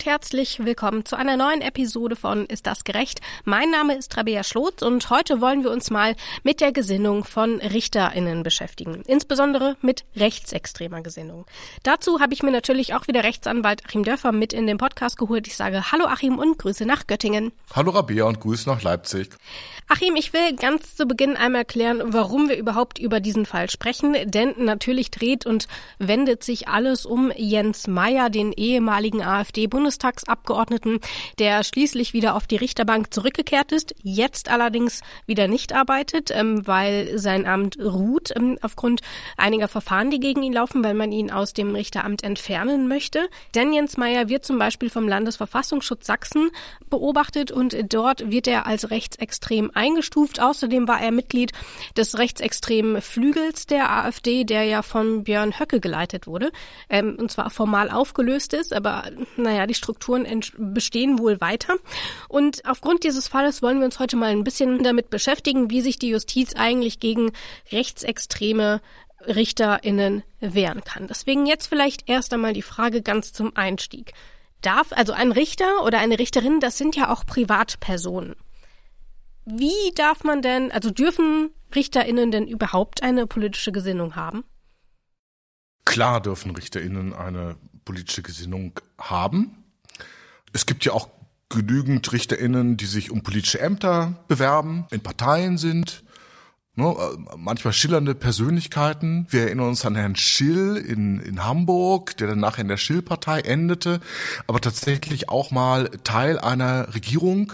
Und herzlich willkommen zu einer neuen Episode von Ist das gerecht? Mein Name ist Rabea Schlotz und heute wollen wir uns mal mit der Gesinnung von RichterInnen beschäftigen. Insbesondere mit rechtsextremer Gesinnung. Dazu habe ich mir natürlich auch wieder Rechtsanwalt Achim Dörfer mit in den Podcast geholt. Ich sage Hallo Achim und Grüße nach Göttingen. Hallo Rabea und Grüße nach Leipzig. Achim, ich will ganz zu Beginn einmal erklären, warum wir überhaupt über diesen Fall sprechen. Denn natürlich dreht und wendet sich alles um Jens Meyer, den ehemaligen AfD-Bundestagsabgeordneten, der schließlich wieder auf die Richterbank zurückgekehrt ist, jetzt allerdings wieder nicht arbeitet, ähm, weil sein Amt ruht ähm, aufgrund einiger Verfahren, die gegen ihn laufen, weil man ihn aus dem Richteramt entfernen möchte. Denn Jens Meyer wird zum Beispiel vom Landesverfassungsschutz Sachsen beobachtet und dort wird er als rechtsextrem eingestuft. Außerdem war er Mitglied des rechtsextremen Flügels der AfD, der ja von Björn Höcke geleitet wurde, ähm, und zwar formal aufgelöst ist, aber naja, die Strukturen bestehen wohl weiter. Und aufgrund dieses Falles wollen wir uns heute mal ein bisschen damit beschäftigen, wie sich die Justiz eigentlich gegen rechtsextreme RichterInnen wehren kann. Deswegen jetzt vielleicht erst einmal die Frage ganz zum Einstieg. Darf, also ein Richter oder eine Richterin, das sind ja auch Privatpersonen. Wie darf man denn, also dürfen RichterInnen denn überhaupt eine politische Gesinnung haben? Klar dürfen RichterInnen eine politische Gesinnung haben. Es gibt ja auch genügend RichterInnen, die sich um politische Ämter bewerben, in Parteien sind, ne, manchmal schillernde Persönlichkeiten. Wir erinnern uns an Herrn Schill in, in Hamburg, der dann nachher in der Schill-Partei endete, aber tatsächlich auch mal Teil einer Regierung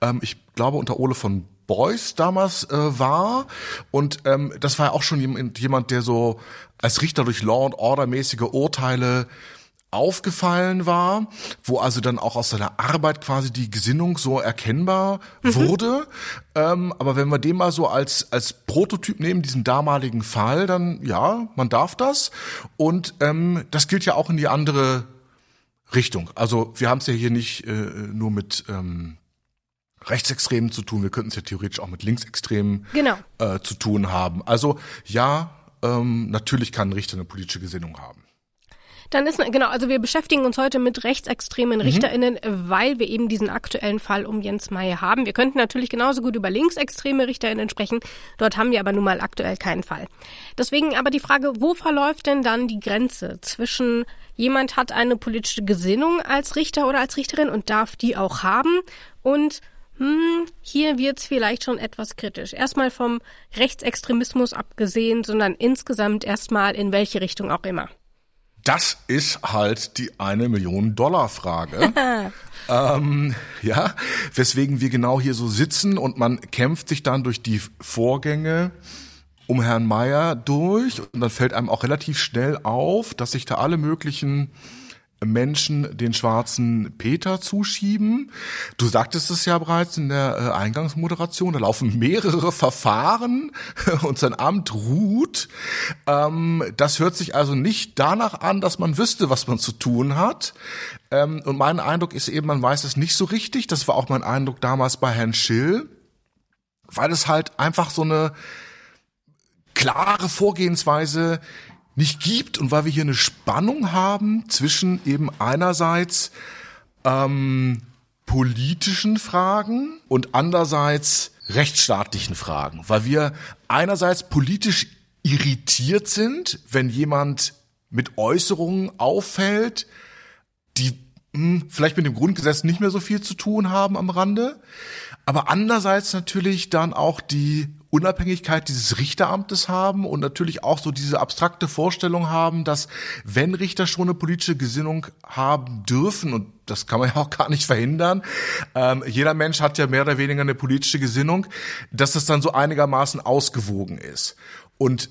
ähm, ich glaube unter Ole von Beuys damals äh, war. Und ähm, das war ja auch schon jemand, der so als Richter durch Law and Order mäßige Urteile aufgefallen war, wo also dann auch aus seiner Arbeit quasi die Gesinnung so erkennbar mhm. wurde. Ähm, aber wenn wir den mal so als, als Prototyp nehmen, diesen damaligen Fall, dann ja, man darf das. Und ähm, das gilt ja auch in die andere Richtung. Also wir haben es ja hier nicht äh, nur mit ähm, Rechtsextremen zu tun, wir könnten es ja theoretisch auch mit Linksextremen genau. äh, zu tun haben. Also ja, ähm, natürlich kann ein Richter eine politische Gesinnung haben. Dann ist, genau, also wir beschäftigen uns heute mit rechtsextremen mhm. RichterInnen, weil wir eben diesen aktuellen Fall um Jens Meyer haben. Wir könnten natürlich genauso gut über linksextreme RichterInnen sprechen. Dort haben wir aber nun mal aktuell keinen Fall. Deswegen aber die Frage, wo verläuft denn dann die Grenze zwischen jemand hat eine politische Gesinnung als Richter oder als Richterin und darf die auch haben und hm, hier wird's vielleicht schon etwas kritisch. Erstmal vom Rechtsextremismus abgesehen, sondern insgesamt erstmal in welche Richtung auch immer. Das ist halt die eine Million Dollar Frage. ähm, ja, weswegen wir genau hier so sitzen und man kämpft sich dann durch die Vorgänge um Herrn Meier durch und dann fällt einem auch relativ schnell auf, dass sich da alle möglichen Menschen den schwarzen Peter zuschieben. Du sagtest es ja bereits in der äh, Eingangsmoderation, da laufen mehrere Verfahren und sein Amt ruht. Ähm, das hört sich also nicht danach an, dass man wüsste, was man zu tun hat. Ähm, und mein Eindruck ist eben, man weiß es nicht so richtig. Das war auch mein Eindruck damals bei Herrn Schill, weil es halt einfach so eine klare Vorgehensweise nicht gibt und weil wir hier eine Spannung haben zwischen eben einerseits ähm, politischen Fragen und andererseits rechtsstaatlichen Fragen, weil wir einerseits politisch irritiert sind, wenn jemand mit Äußerungen auffällt, die hm, vielleicht mit dem Grundgesetz nicht mehr so viel zu tun haben am Rande, aber andererseits natürlich dann auch die Unabhängigkeit dieses Richteramtes haben und natürlich auch so diese abstrakte Vorstellung haben, dass wenn Richter schon eine politische Gesinnung haben dürfen, und das kann man ja auch gar nicht verhindern, ähm, jeder Mensch hat ja mehr oder weniger eine politische Gesinnung, dass das dann so einigermaßen ausgewogen ist. Und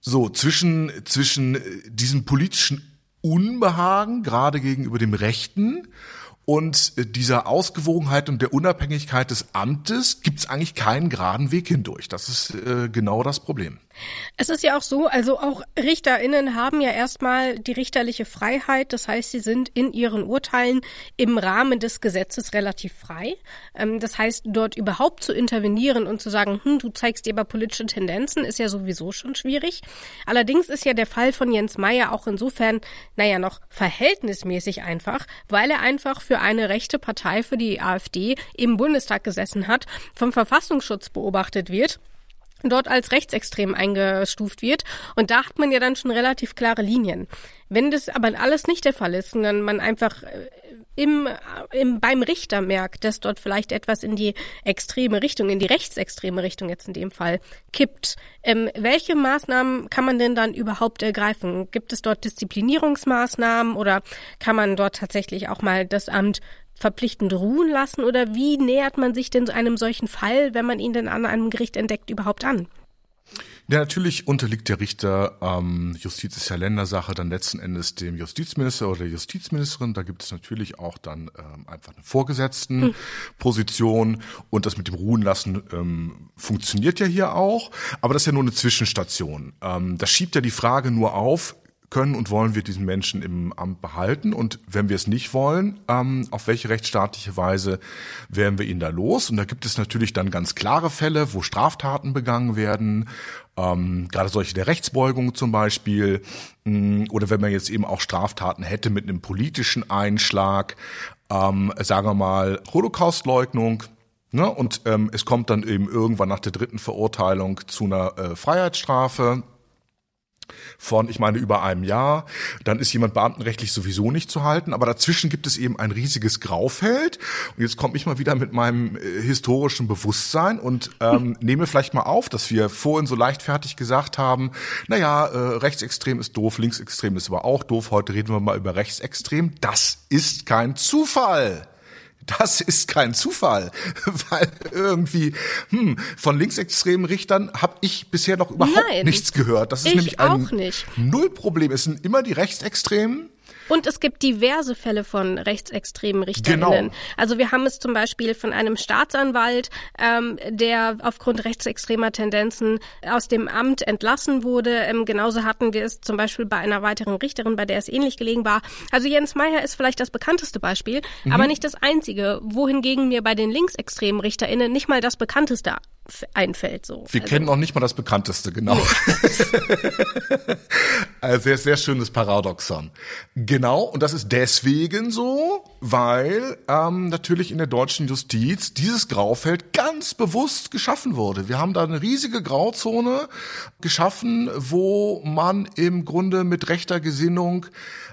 so zwischen, zwischen diesem politischen Unbehagen, gerade gegenüber dem Rechten, Und dieser Ausgewogenheit und der Unabhängigkeit des Amtes gibt es eigentlich keinen geraden Weg hindurch. Das ist äh, genau das Problem. Es ist ja auch so, also auch RichterInnen haben ja erstmal die richterliche Freiheit. Das heißt, sie sind in ihren Urteilen im Rahmen des Gesetzes relativ frei. Ähm, das heißt, dort überhaupt zu intervenieren und zu sagen, hm, du zeigst dir aber politische Tendenzen, ist ja sowieso schon schwierig. Allerdings ist ja der Fall von Jens Meyer auch insofern, naja, noch verhältnismäßig einfach, weil er einfach für eine rechte Partei, für die AfD im Bundestag gesessen hat, vom Verfassungsschutz beobachtet wird dort als rechtsextrem eingestuft wird. Und da hat man ja dann schon relativ klare Linien. Wenn das aber alles nicht der Fall ist, sondern man einfach äh, im, im, beim Richter merkt, dass dort vielleicht etwas in die extreme Richtung, in die rechtsextreme Richtung jetzt in dem Fall kippt, ähm, welche Maßnahmen kann man denn dann überhaupt ergreifen? Gibt es dort Disziplinierungsmaßnahmen oder kann man dort tatsächlich auch mal das Amt verpflichtend ruhen lassen oder wie nähert man sich denn einem solchen Fall, wenn man ihn denn an einem Gericht entdeckt, überhaupt an? Ja, natürlich unterliegt der Richter, ähm, Justiz ist ja Ländersache, dann letzten Endes dem Justizminister oder der Justizministerin. Da gibt es natürlich auch dann ähm, einfach eine Vorgesetztenposition hm. und das mit dem Ruhen lassen ähm, funktioniert ja hier auch, aber das ist ja nur eine Zwischenstation. Ähm, das schiebt ja die Frage nur auf, können und wollen wir diesen Menschen im Amt behalten? Und wenn wir es nicht wollen, ähm, auf welche rechtsstaatliche Weise werden wir ihn da los? Und da gibt es natürlich dann ganz klare Fälle, wo Straftaten begangen werden, ähm, gerade solche der Rechtsbeugung zum Beispiel, mm, oder wenn man jetzt eben auch Straftaten hätte mit einem politischen Einschlag, ähm, sagen wir mal Holocaustleugnung, Ne, und ähm, es kommt dann eben irgendwann nach der dritten Verurteilung zu einer äh, Freiheitsstrafe von, ich meine, über einem Jahr. Dann ist jemand beamtenrechtlich sowieso nicht zu halten, aber dazwischen gibt es eben ein riesiges Graufeld. Und jetzt komme ich mal wieder mit meinem äh, historischen Bewusstsein und ähm, nehme vielleicht mal auf, dass wir vorhin so leichtfertig gesagt haben, naja, äh, rechtsextrem ist doof, linksextrem ist aber auch doof. Heute reden wir mal über rechtsextrem. Das ist kein Zufall. Das ist kein Zufall, weil irgendwie hm, von linksextremen Richtern habe ich bisher noch überhaupt Nein, nichts gehört. Das ist nämlich ein Nullproblem. Es sind immer die Rechtsextremen, und es gibt diverse Fälle von rechtsextremen Richterinnen. Genau. Also wir haben es zum Beispiel von einem Staatsanwalt, ähm, der aufgrund rechtsextremer Tendenzen aus dem Amt entlassen wurde. Ähm, genauso hatten wir es zum Beispiel bei einer weiteren Richterin, bei der es ähnlich gelegen war. Also Jens Meyer ist vielleicht das bekannteste Beispiel, mhm. aber nicht das einzige. Wohingegen mir bei den linksextremen RichterInnen nicht mal das bekannteste einfällt. So. Wir also. kennen noch nicht mal das bekannteste, genau. Ein sehr, sehr schönes Paradoxon. Genau, und das ist deswegen so, weil ähm, natürlich in der deutschen Justiz dieses Graufeld ganz bewusst geschaffen wurde. Wir haben da eine riesige Grauzone geschaffen, wo man im Grunde mit rechter Gesinnung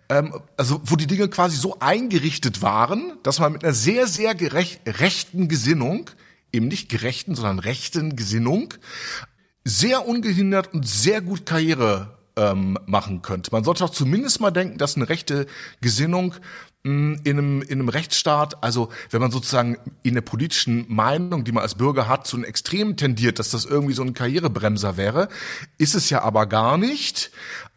ähm, also wo die Dinge quasi so eingerichtet waren, dass man mit einer sehr, sehr gerecht, rechten Gesinnung eben nicht gerechten, sondern rechten Gesinnung sehr ungehindert und sehr gut Karriere ähm, machen könnte. Man sollte auch zumindest mal denken, dass eine rechte Gesinnung mh, hm, in einem, in einem Rechtsstaat, also wenn man sozusagen in der politischen Meinung, die man als Bürger hat, zu einem Extrem tendiert, dass das irgendwie so ein Karrierebremser wäre, ist es ja aber gar nicht.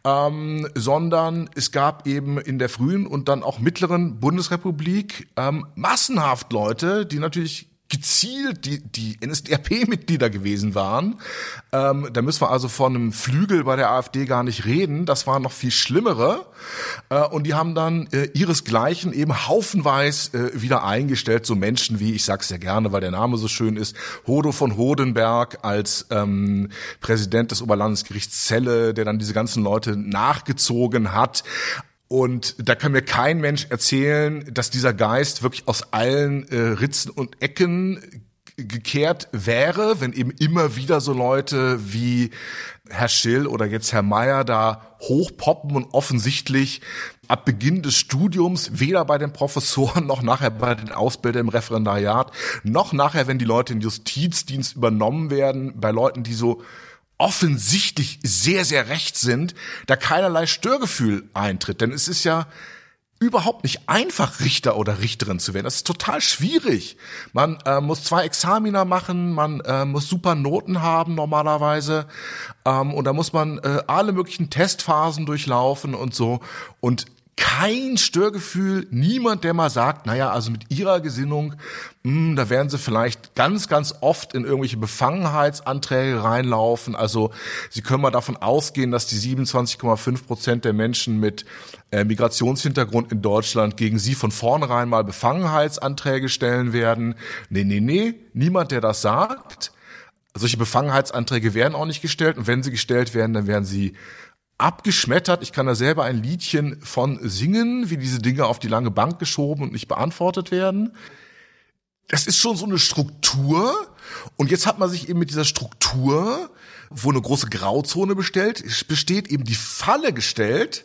Ähm, sondern es gab eben in der frühen und dann auch mittleren Bundesrepublik ähm, massenhaft Leute, die natürlich gezielt die, die NSDAP-Mitglieder gewesen waren. Ähm, da müssen wir also von einem Flügel bei der AfD gar nicht reden. Das waren noch viel schlimmere. Äh, und die haben dann äh, ihresgleichen eben haufenweis äh, wieder eingestellt. So Menschen wie, ich sag's sehr gerne, weil der Name so schön ist, Hodo von Hodenberg als ähm, Präsident des Oberlandesgerichts Celle, der dann diese ganzen Leute nachgezogen hat. Und da kann mir kein Mensch erzählen, dass dieser Geist wirklich aus allen äh, Ritzen und Ecken gekehrt wäre, wenn eben immer wieder so Leute wie Herr Schill oder jetzt Herr Meier da hochpoppen und offensichtlich ab Beginn des Studiums weder bei den Professoren noch nachher bei den Ausbildern im Referendariat noch nachher, wenn die Leute in Justizdienst übernommen werden, bei Leuten, die so offensichtlich sehr, sehr recht sind, da keinerlei Störgefühl eintritt. Denn es ist ja überhaupt nicht einfach, Richter oder Richterin zu werden. Das ist total schwierig. Man äh, muss zwei Examiner machen, man äh, muss super Noten haben normalerweise ähm, und da muss man äh, alle möglichen Testphasen durchlaufen und so. Und kein Störgefühl, niemand, der mal sagt, naja, also mit ihrer Gesinnung, mh, hm, da werden sie vielleicht ganz, ganz oft in irgendwelche Befangenheitsanträge reinlaufen. Also sie können mal davon ausgehen, dass die 27,5 Prozent der Menschen mit äh, Migrationshintergrund in Deutschland gegen sie von vornherein mal Befangenheitsanträge stellen werden. Nee, nee, nee, niemand, der das sagt. Solche Befangenheitsanträge werden auch nicht gestellt und wenn sie gestellt werden, dann werden sie abgeschmettert. Ich kann da selber ein Liedchen von singen, wie diese Dinge auf die lange Bank geschoben und nicht beantwortet werden. Das ist schon so eine Struktur. Und jetzt hat man sich eben mit dieser Struktur, wo eine große Grauzone bestellt, besteht, eben die Falle gestellt,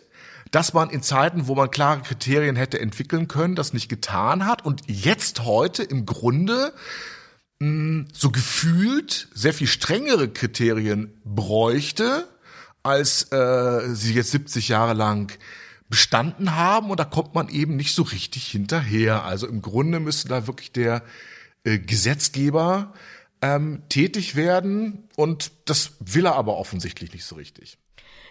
dass man in Zeiten, wo man klare Kriterien hätte entwickeln können, das nicht getan hat und jetzt heute im Grunde mh, hm, so gefühlt sehr viel strengere Kriterien bräuchte, als äh, sie jetzt 70 Jahre lang bestanden haben und da kommt man eben nicht so richtig hinterher. Also im Grunde müsste da wirklich der äh, Gesetzgeber ähm, tätig werden und das will er aber offensichtlich nicht so richtig.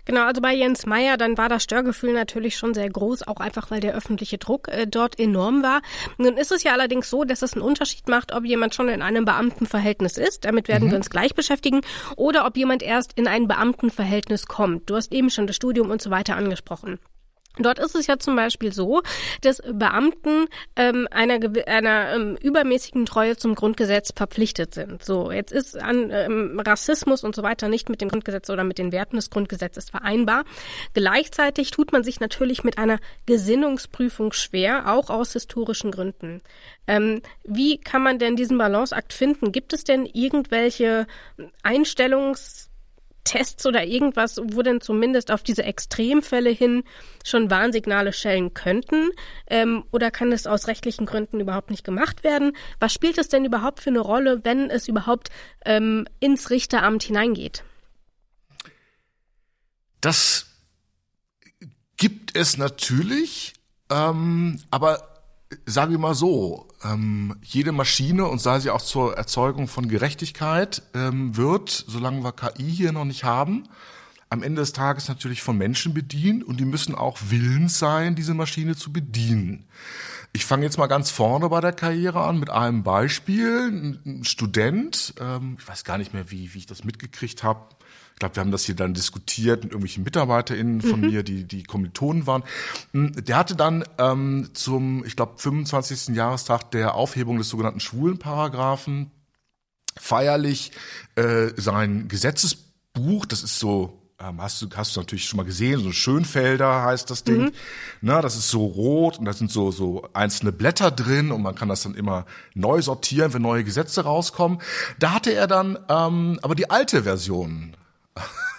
Genau, also bei Jens Meyer, dann war das Störgefühl natürlich schon sehr groß, auch einfach weil der öffentliche Druck äh, dort enorm war. Nun ist es ja allerdings so, dass es einen Unterschied macht, ob jemand schon in einem Beamtenverhältnis ist, damit werden mhm. wir uns gleich beschäftigen, oder ob jemand erst in ein Beamtenverhältnis kommt. Du hast eben schon das Studium und so weiter angesprochen. Dort ist es ja zum Beispiel so, dass Beamten ähm, einer, einer ähm, übermäßigen Treue zum Grundgesetz verpflichtet sind. So, jetzt ist an ähm, Rassismus und so weiter nicht mit dem Grundgesetz oder mit den Werten des Grundgesetzes vereinbar. Gleichzeitig tut man sich natürlich mit einer Gesinnungsprüfung schwer, auch aus historischen Gründen. Ähm, wie kann man denn diesen Balanceakt finden? Gibt es denn irgendwelche Einstellungs Tests oder irgendwas, wo denn zumindest auf diese Extremfälle hin schon Warnsignale schellen könnten? Ähm, oder kann es aus rechtlichen Gründen überhaupt nicht gemacht werden? Was spielt es denn überhaupt für eine Rolle, wenn es überhaupt ähm, ins Richteramt hineingeht? Das gibt es natürlich, ähm, aber sagen wir mal so, ähm, jede Maschine und sei sie auch zur Erzeugung von Gerechtigkeit ähm, wird, solange wir KI hier noch nicht haben, am Ende des Tages natürlich von Menschen bedient und die müssen auch willens sein, diese Maschine zu bedienen. Ich fange jetzt mal ganz vorne bei der Karriere an mit einem Beispiel. Ein Student, ähm, ich weiß gar nicht mehr, wie, wie ich das mitgekriegt habe, ich glaube, wir haben das hier dann diskutiert mit irgendwelchen MitarbeiterInnen von mhm. mir, die die Kommilitonen waren. Hm, der hatte dann ähm, zum, ich glaube, 25. Jahrestag der Aufhebung des sogenannten Schwulenparagraphen feierlich äh, sein Gesetzesbuch, das ist so ähm, hast du hast du natürlich schon mal gesehen, so Schönfelder heißt das Ding. Mhm. Na, das ist so rot und da sind so so einzelne Blätter drin und man kann das dann immer neu sortieren, wenn neue Gesetze rauskommen. Da hatte er dann ähm, aber die alte Version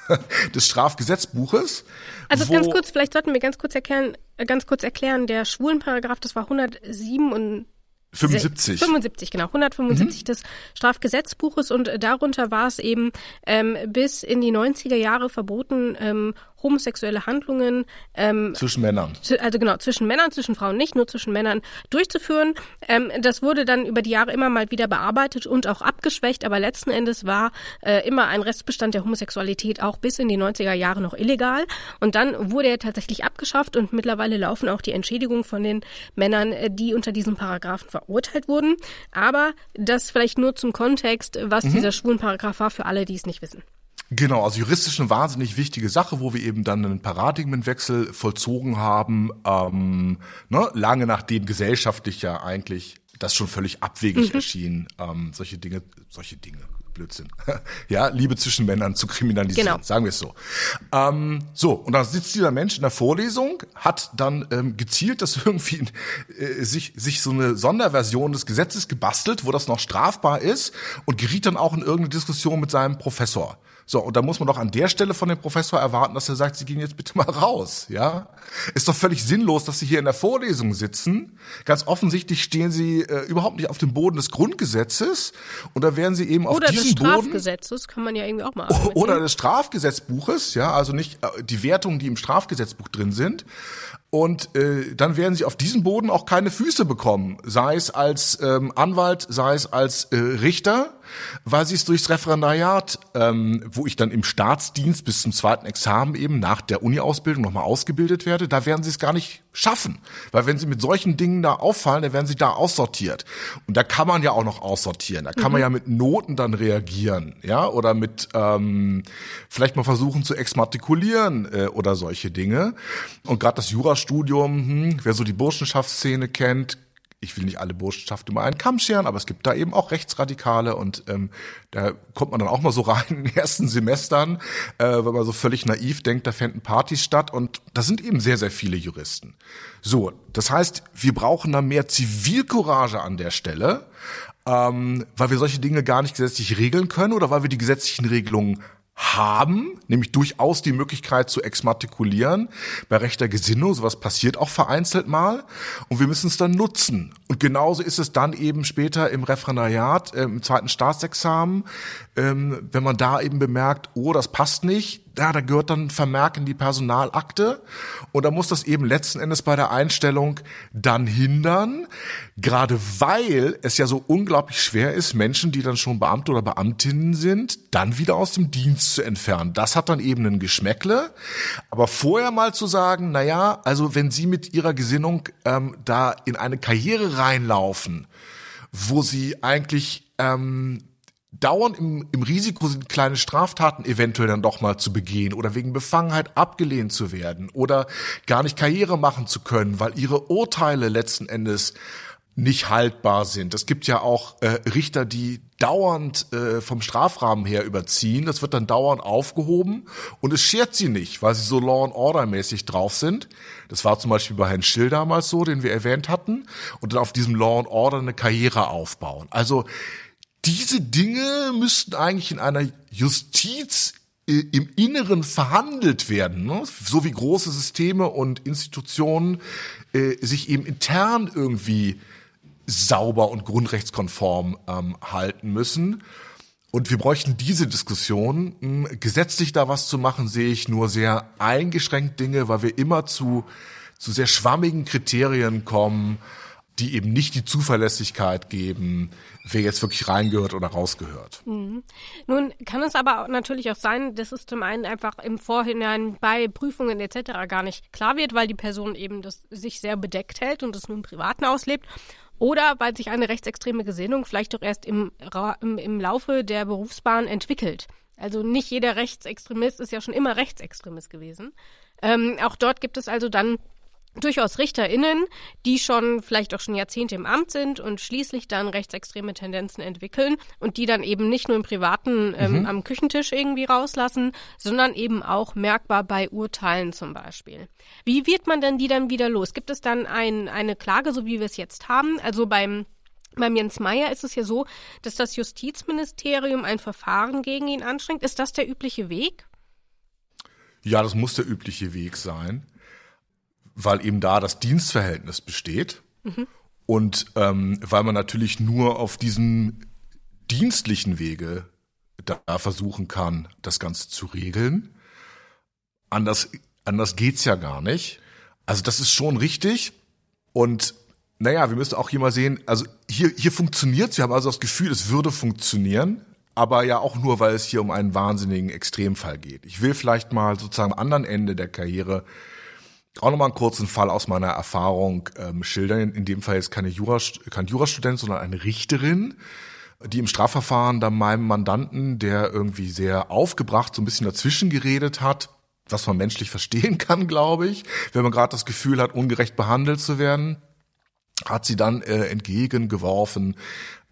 des Strafgesetzbuches. Also ganz kurz, vielleicht sollten wir ganz kurz erklären, äh, ganz kurz erklären, der Schwulenparagraph, das war 107 und 75. 75, genau. 175 mhm. des Strafgesetzbuches und darunter war es eben ähm, bis in die 90er Jahre verboten, ähm, homosexuelle Handlungen ähm, zwischen Männern. Also genau, zwischen Männern, zwischen Frauen nicht, nur zwischen Männern durchzuführen. Ähm, das wurde dann über die Jahre immer mal wieder bearbeitet und auch abgeschwächt, aber letzten Endes war äh, immer ein Restbestand der Homosexualität auch bis in die 90er Jahre noch illegal. Und dann wurde er tatsächlich abgeschafft und mittlerweile laufen auch die Entschädigungen von den Männern, äh, die unter diesem Paragraphen verurteilt wurden. Aber das vielleicht nur zum Kontext, was mhm. dieser Schwulenparagraph war, für alle, die es nicht wissen. Genau, also juristisch eine wahnsinnig wichtige Sache, wo wir eben dann einen Paradigmenwechsel vollzogen haben, ähm, ne, lange nachdem gesellschaftlich ja eigentlich das schon völlig abwegig mhm. erschien, ähm, solche Dinge, solche Dinge, Blödsinn, ja, Liebe zwischen Männern zu kriminalisieren, genau. sagen wir es so. Ähm, so, und dann sitzt dieser Mensch in der Vorlesung, hat dann ähm, gezielt das irgendwie äh, sich, sich so eine Sonderversion des Gesetzes gebastelt, wo das noch strafbar ist und geriet dann auch in irgendeine Diskussion mit seinem Professor. So, und da muss man doch an der Stelle von dem Professor erwarten, dass er sagt, Sie gehen jetzt bitte mal raus, ja? Ist doch völlig sinnlos, dass Sie hier in der Vorlesung sitzen. Ganz offensichtlich stehen Sie äh, überhaupt nicht auf dem Boden des Grundgesetzes und da werden Sie eben auf oder diesem Boden... Oder des Strafgesetzes, kann man ja irgendwie auch mal Oder des Strafgesetzbuches, ja, also nicht äh, die Wertungen, die im Strafgesetzbuch drin sind. Und äh, dann werden sie auf diesem Boden auch keine Füße bekommen, sei es als ähm, Anwalt, sei es als äh, Richter, weil sie es durchs Referendariat, ähm, wo ich dann im Staatsdienst bis zum zweiten Examen eben nach der Uni-Ausbildung nochmal ausgebildet werde, da werden sie es gar nicht schaffen. Weil wenn sie mit solchen Dingen da auffallen, dann werden sie da aussortiert. Und da kann man ja auch noch aussortieren. Da kann mhm. man ja mit Noten dann reagieren, ja, oder mit ähm, vielleicht mal versuchen zu exmatrikulieren äh, oder solche Dinge. Und gerade das Jurastudium, hm, wer so die Burschenschaftsszene kennt, ich will nicht alle Burschenschaften über einen Kamm scheren, aber es gibt da eben auch Rechtsradikale und ähm, da kommt man dann auch mal so rein in den ersten Semestern, äh, wenn man so völlig naiv denkt, da fänden Partys statt und da sind eben sehr, sehr viele Juristen. So, das heißt, wir brauchen da mehr Zivilcourage an der Stelle, ähm, weil wir solche Dinge gar nicht gesetzlich regeln können oder weil wir die gesetzlichen Regelungen haben, nämlich durchaus die Möglichkeit zu exmatrikulieren bei rechter Gesinnung. Sowas passiert auch vereinzelt mal. Und wir müssen es dann nutzen. Und genauso ist es dann eben später im Referendariat, äh, im zweiten Staatsexamen, ähm, wenn man da eben bemerkt, oh, das passt nicht, ja, da gehört dann Vermerk in die Personalakte. Und da muss das eben letzten Endes bei der Einstellung dann hindern, gerade weil es ja so unglaublich schwer ist, Menschen, die dann schon Beamte oder Beamtinnen sind, dann wieder aus dem Dienst zu entfernen. Das hat dann eben ein Geschmäckle, aber vorher mal zu sagen, na ja, also wenn Sie mit Ihrer Gesinnung ähm, da in eine Karriere reinlaufen, wo Sie eigentlich ähm, dauernd im, im Risiko sind, kleine Straftaten eventuell dann doch mal zu begehen oder wegen Befangenheit abgelehnt zu werden oder gar nicht Karriere machen zu können, weil ihre Urteile letzten Endes nicht haltbar sind. Es gibt ja auch äh, Richter, die dauernd äh, vom Strafrahmen her überziehen. Das wird dann dauernd aufgehoben und es schert sie nicht, weil sie so Law and Order mäßig drauf sind. Das war zum Beispiel bei Herrn Schill damals so, den wir erwähnt hatten, und dann auf diesem Law and Order eine Karriere aufbauen. Also diese Dinge müssten eigentlich in einer Justiz äh, im Inneren verhandelt werden, ne? so wie große Systeme und Institutionen äh, sich eben intern irgendwie sauber und grundrechtskonform ähm, halten müssen. Und wir bräuchten diese Diskussion. Hm, gesetzlich da was zu machen, sehe ich nur sehr eingeschränkt Dinge, weil wir immer zu, zu sehr schwammigen Kriterien kommen die eben nicht die Zuverlässigkeit geben, wer jetzt wirklich reingehört oder rausgehört. Mhm. Nun kann es aber natürlich auch sein, dass es zum einen einfach im Vorhinein bei Prüfungen etc. gar nicht klar wird, weil die Person eben das sich sehr bedeckt hält und es nur im Privaten auslebt. Oder weil sich eine rechtsextreme Gesinnung vielleicht doch erst im, im, im Laufe der Berufsbahn entwickelt. Also nicht jeder Rechtsextremist ist ja schon immer Rechtsextremist gewesen. Ähm, auch dort gibt es also dann durchaus RichterInnen, die schon vielleicht auch schon Jahrzehnte im Amt sind und schließlich dann rechtsextreme Tendenzen entwickeln und die dann eben nicht nur im Privaten ähm, mhm. am Küchentisch irgendwie rauslassen, sondern eben auch merkbar bei Urteilen zum Beispiel. Wie wird man denn die dann wieder los? Gibt es dann ein, eine Klage, so wie wir es jetzt haben? Also beim beim Jens Meyer ist es ja so, dass das Justizministerium ein Verfahren gegen ihn anstrengt. Ist das der übliche Weg? Ja, das muss der übliche Weg sein weil eben da das Dienstverhältnis besteht mhm. und ähm, weil man natürlich nur auf diesem dienstlichen Wege da versuchen kann, das Ganze zu regeln. Anders, anders geht's ja gar nicht. Also das ist schon richtig. Und naja, wir müssen auch hier mal sehen, also hier, hier funktioniert's. Wir haben also das Gefühl, es würde funktionieren, aber ja auch nur, weil es hier um einen wahnsinnigen Extremfall geht. Ich will vielleicht mal sozusagen am anderen Ende der Karriere auch nochmal einen kurzen Fall aus meiner Erfahrung ähm, schildern. In dem Fall jetzt keine Jura, kein Jurastudent, sondern eine Richterin, die im Strafverfahren dann meinem Mandanten, der irgendwie sehr aufgebracht so ein bisschen dazwischen geredet hat, was man menschlich verstehen kann, glaube ich, wenn man gerade das Gefühl hat, ungerecht behandelt zu werden, hat sie dann äh, entgegengeworfen,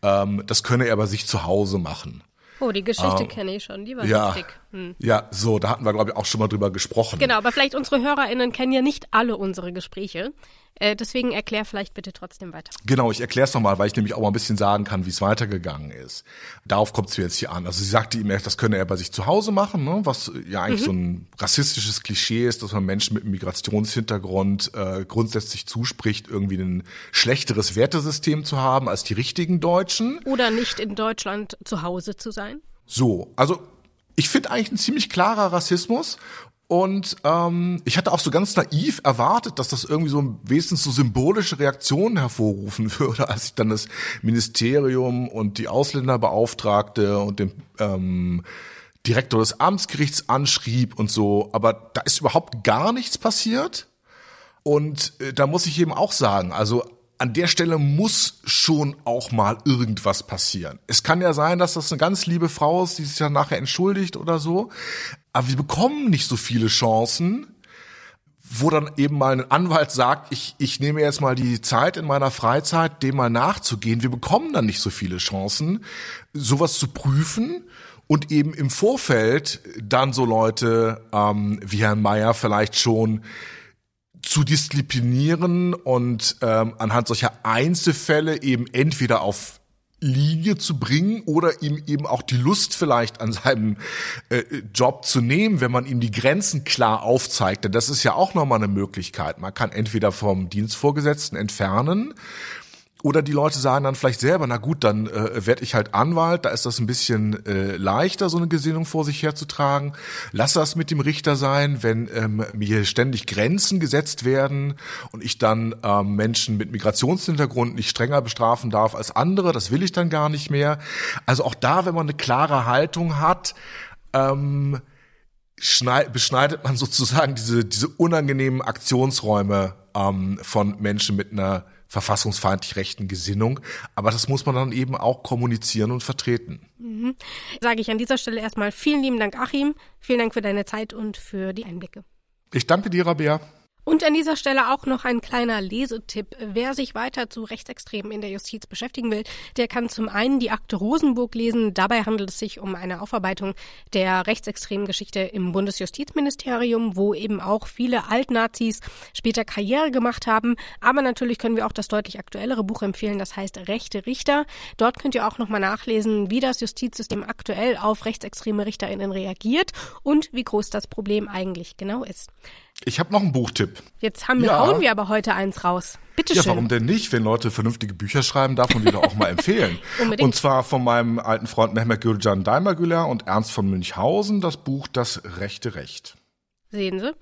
ähm, das könne er bei sich zu Hause machen. Oh, die Geschichte ähm, kenne ich schon, die war ja, lustig. Hm. Ja, so, da hatten wir, glaube ich, auch schon mal drüber gesprochen. Genau, aber vielleicht unsere HörerInnen kennen ja nicht alle unsere Gespräche. Äh, deswegen erklär vielleicht bitte trotzdem weiter. Genau, ich erkläre es nochmal, weil ich nämlich auch mal ein bisschen sagen kann, wie es weitergegangen ist. Darauf kommt es jetzt hier an. Also sie sagte ihm erst, das könne er bei sich zu Hause machen, ne? was ja eigentlich mhm. so ein rassistisches Klischee ist, dass man Menschen mit Migrationshintergrund äh, grundsätzlich zuspricht, irgendwie ein schlechteres Wertesystem zu haben als die richtigen Deutschen. Oder nicht in Deutschland zu Hause zu sein. So, also ich finde eigentlich ein ziemlich klarer Rassismus Und ähm, ich hatte auch so ganz naiv erwartet, dass das irgendwie so wenigstens so symbolische Reaktionen hervorrufen würde, als ich dann das Ministerium und die Ausländerbeauftragte und den ähm, Direktor des Amtsgerichts anschrieb und so. Aber da ist überhaupt gar nichts passiert. Und äh, da muss ich eben auch sagen, also an der Stelle muss schon auch mal irgendwas passieren. Es kann ja sein, dass das eine ganz liebe Frau ist, die sich dann nachher entschuldigt oder so. Aber wir bekommen nicht so viele Chancen, wo dann eben mal ein Anwalt sagt, ich, ich nehme jetzt mal die Zeit in meiner Freizeit, dem mal nachzugehen. Wir bekommen dann nicht so viele Chancen, sowas zu prüfen und eben im Vorfeld dann so Leute ähm, wie Herrn Mayer vielleicht schon zu disziplinieren und ähm, anhand solcher Einzelfälle eben entweder auf Linie zu bringen oder ihm eben auch die Lust vielleicht an seinem äh, Job zu nehmen, wenn man ihm die Grenzen klar aufzeigt. Denn das ist ja auch nochmal eine Möglichkeit. Man kann entweder vom Dienstvorgesetzten entfernen oder die Leute sagen dann vielleicht selber, na gut, dann äh, werde ich halt Anwalt, da ist das ein bisschen äh, leichter, so eine Gesinnung vor sich herzutragen. Lass das mit dem Richter sein, wenn ähm, mir ständig Grenzen gesetzt werden und ich dann ähm, Menschen mit Migrationshintergrund nicht strenger bestrafen darf als andere, das will ich dann gar nicht mehr. Also auch da, wenn man eine klare Haltung hat, ähm, beschneidet man sozusagen diese, diese unangenehmen Aktionsräume ähm, von Menschen mit einer verfassungsfeindlich rechten Gesinnung. Aber das muss man dann eben auch kommunizieren und vertreten. Mhm. Sage ich an dieser Stelle erstmal vielen lieben Dank, Achim. Vielen Dank für deine Zeit und für die Einblicke. Ich danke dir, Rabea. Und an dieser Stelle auch noch ein kleiner Lesetipp. Wer sich weiter zu Rechtsextremen in der Justiz beschäftigen will, der kann zum einen die Akte Rosenburg lesen. Dabei handelt es sich um eine Aufarbeitung der rechtsextremen Geschichte im Bundesjustizministerium, wo eben auch viele Altnazis später Karriere gemacht haben. Aber natürlich können wir auch das deutlich aktuellere Buch empfehlen, das heißt Rechte Richter. Dort könnt ihr auch nochmal nachlesen, wie das Justizsystem aktuell auf rechtsextreme RichterInnen reagiert und wie groß das Problem eigentlich genau ist. Ich habe noch einen Buchtipp. Jetzt haben wir, ja. hauen wir aber heute eins raus. Bitte schön. Ja, warum denn nicht? Wenn Leute vernünftige Bücher schreiben, darf man die doch auch mal empfehlen. Unbedingt. Und zwar von meinem alten Freund Mehmet Gülcan Daimagüler und Ernst von Münchhausen das Buch Das rechte Recht. Sehen Sie?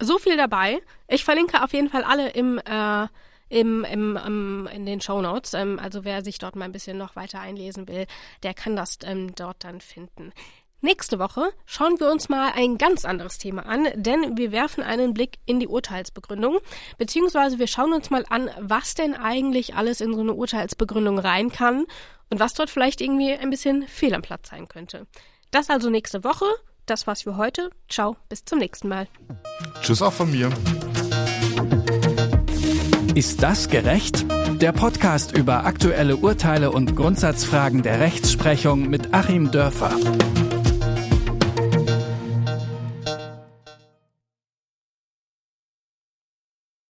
So viel dabei. Ich verlinke auf jeden Fall alle im äh, im, im, im, in den Show Notes. Ähm, also wer sich dort mal ein bisschen noch weiter einlesen will, der kann das ähm, dort dann finden. Nächste Woche schauen wir uns mal ein ganz anderes Thema an, denn wir werfen einen Blick in die Urteilsbegründung, beziehungsweise wir schauen uns mal an, was denn eigentlich alles in so eine Urteilsbegründung rein kann und was dort vielleicht irgendwie ein bisschen fehl am Platz sein könnte. Das also nächste Woche. Das war's für heute. Ciao, bis zum nächsten Mal. Tschüss auch von mir. Ist das gerecht? Der Podcast über aktuelle Urteile und Grundsatzfragen der Rechtsprechung mit Achim Dörfer.